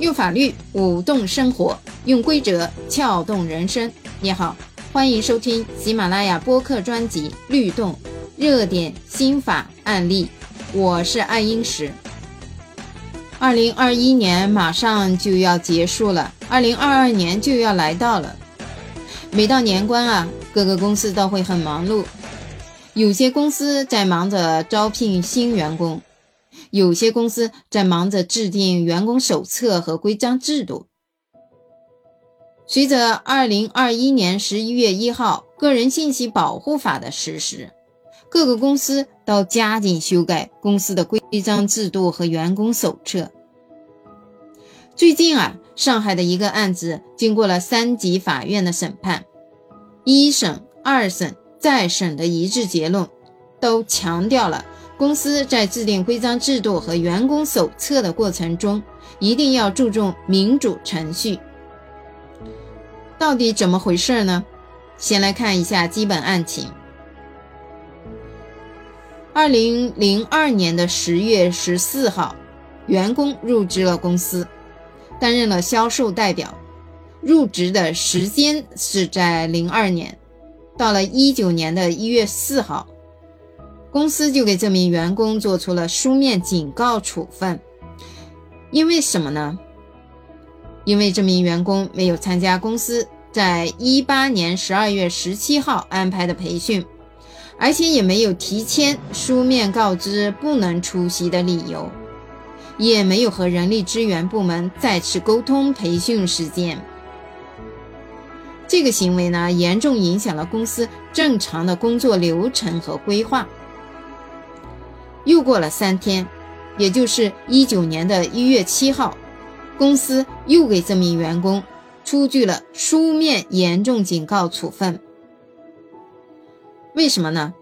用法律舞动生活，用规则撬动人生。你好，欢迎收听喜马拉雅播客专辑《律动热点新法案例》，我是爱英石。二零二一年马上就要结束了，二零二二年就要来到了。每到年关啊，各个公司都会很忙碌，有些公司在忙着招聘新员工。有些公司在忙着制定员工手册和规章制度。随着二零二一年十一月一号《个人信息保护法》的实施，各个公司都加紧修改公司的规章制度和员工手册。最近啊，上海的一个案子经过了三级法院的审判，一审、二审、再审的一致结论，都强调了。公司在制定规章制度和员工手册的过程中，一定要注重民主程序。到底怎么回事呢？先来看一下基本案情。二零零二年的十月十四号，员工入职了公司，担任了销售代表。入职的时间是在零二年，到了一九年的一月四号。公司就给这名员工做出了书面警告处分，因为什么呢？因为这名员工没有参加公司在一八年十二月十七号安排的培训，而且也没有提前书面告知不能出席的理由，也没有和人力资源部门再次沟通培训时间。这个行为呢，严重影响了公司正常的工作流程和规划。又过了三天，也就是一九年的一月七号，公司又给这名员工出具了书面严重警告处分。为什么呢？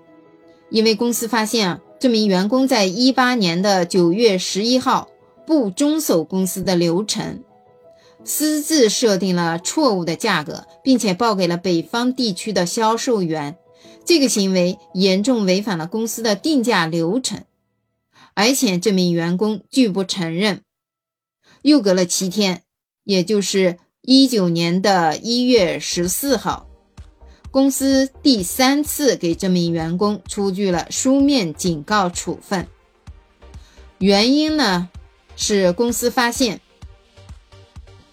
因为公司发现啊，这名员工在一八年的九月十一号不遵守公司的流程，私自设定了错误的价格，并且报给了北方地区的销售员。这个行为严重违反了公司的定价流程。而且这名员工拒不承认。又隔了七天，也就是一九年的一月十四号，公司第三次给这名员工出具了书面警告处分。原因呢，是公司发现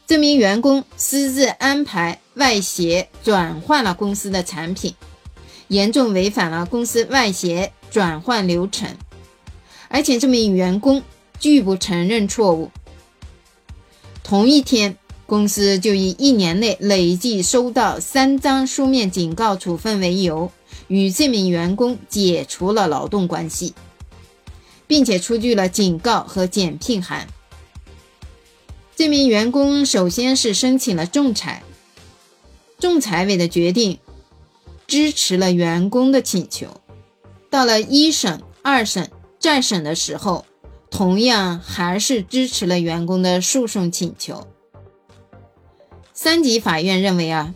这名员工私自安排外协转换了公司的产品，严重违反了公司外协转换流程。而且这名员工拒不承认错误。同一天，公司就以一年内累计收到三张书面警告处分为由，与这名员工解除了劳动关系，并且出具了警告和减聘函。这名员工首先是申请了仲裁，仲裁委的决定支持了员工的请求。到了一审、二审。再审的时候，同样还是支持了员工的诉讼请求。三级法院认为啊，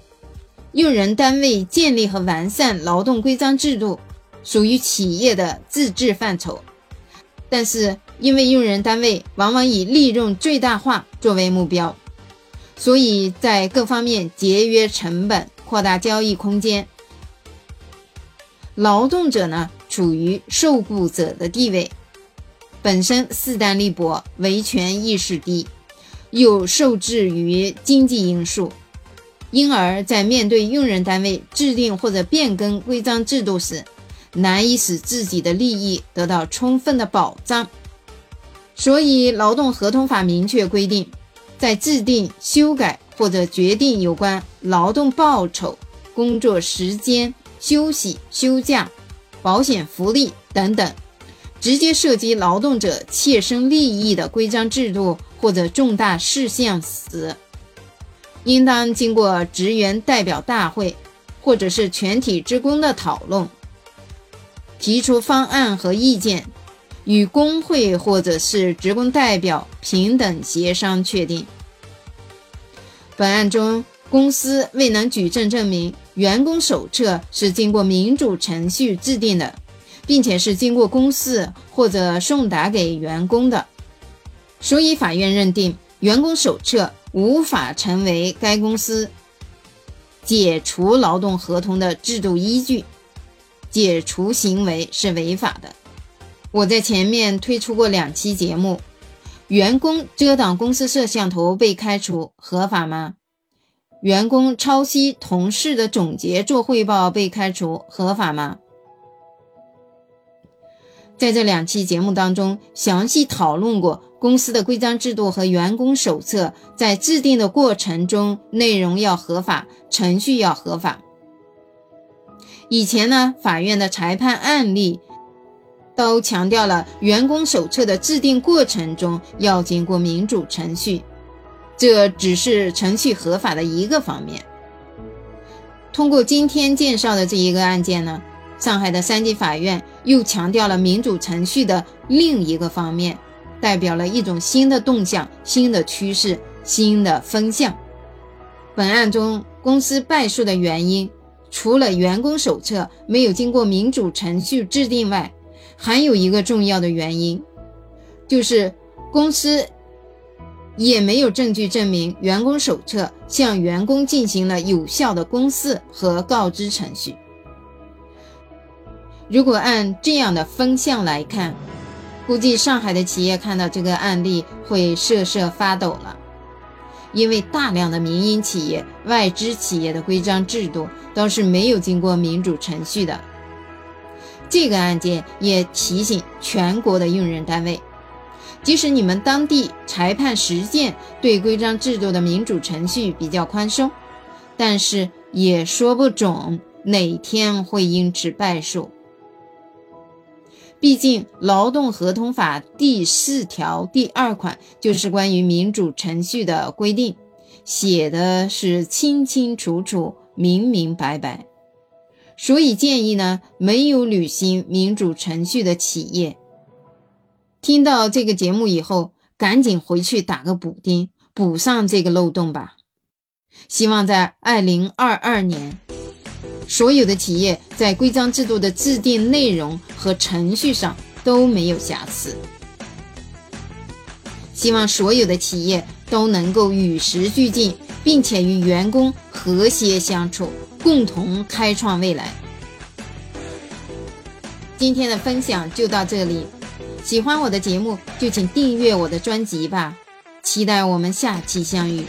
用人单位建立和完善劳动规章制度属于企业的自治范畴，但是因为用人单位往往以利润最大化作为目标，所以在各方面节约成本、扩大交易空间。劳动者呢？处于受雇者的地位，本身势单力薄，维权意识低，又受制于经济因素，因而，在面对用人单位制定或者变更规章制度时，难以使自己的利益得到充分的保障。所以，劳动合同法明确规定，在制定、修改或者决定有关劳动报酬、工作时间、休息、休假。保险福利等等，直接涉及劳动者切身利益的规章制度或者重大事项时，应当经过职员代表大会或者是全体职工的讨论，提出方案和意见，与工会或者是职工代表平等协商确定。本案中，公司未能举证证明。员工手册是经过民主程序制定的，并且是经过公示或者送达给员工的，所以法院认定员工手册无法成为该公司解除劳动合同的制度依据，解除行为是违法的。我在前面推出过两期节目，员工遮挡公司摄像头被开除合法吗？员工抄袭同事的总结做汇报被开除合法吗？在这两期节目当中，详细讨论过公司的规章制度和员工手册在制定的过程中，内容要合法，程序要合法。以前呢，法院的裁判案例都强调了员工手册的制定过程中要经过民主程序，这只是程序合法的一个方面。通过今天介绍的这一个案件呢。上海的三级法院又强调了民主程序的另一个方面，代表了一种新的动向、新的趋势、新的风向。本案中公司败诉的原因，除了员工手册没有经过民主程序制定外，还有一个重要的原因，就是公司也没有证据证明员工手册向员工进行了有效的公示和告知程序。如果按这样的风向来看，估计上海的企业看到这个案例会瑟瑟发抖了，因为大量的民营企业、外资企业的规章制度都是没有经过民主程序的。这个案件也提醒全国的用人单位，即使你们当地裁判实践对规章制度的民主程序比较宽松，但是也说不准哪天会因此败诉。毕竟，《劳动合同法》第四条第二款就是关于民主程序的规定，写的是清清楚楚、明明白白。所以建议呢，没有履行民主程序的企业，听到这个节目以后，赶紧回去打个补丁，补上这个漏洞吧。希望在二零二二年。所有的企业在规章制度的制定内容和程序上都没有瑕疵。希望所有的企业都能够与时俱进，并且与员工和谐相处，共同开创未来。今天的分享就到这里，喜欢我的节目就请订阅我的专辑吧，期待我们下期相遇。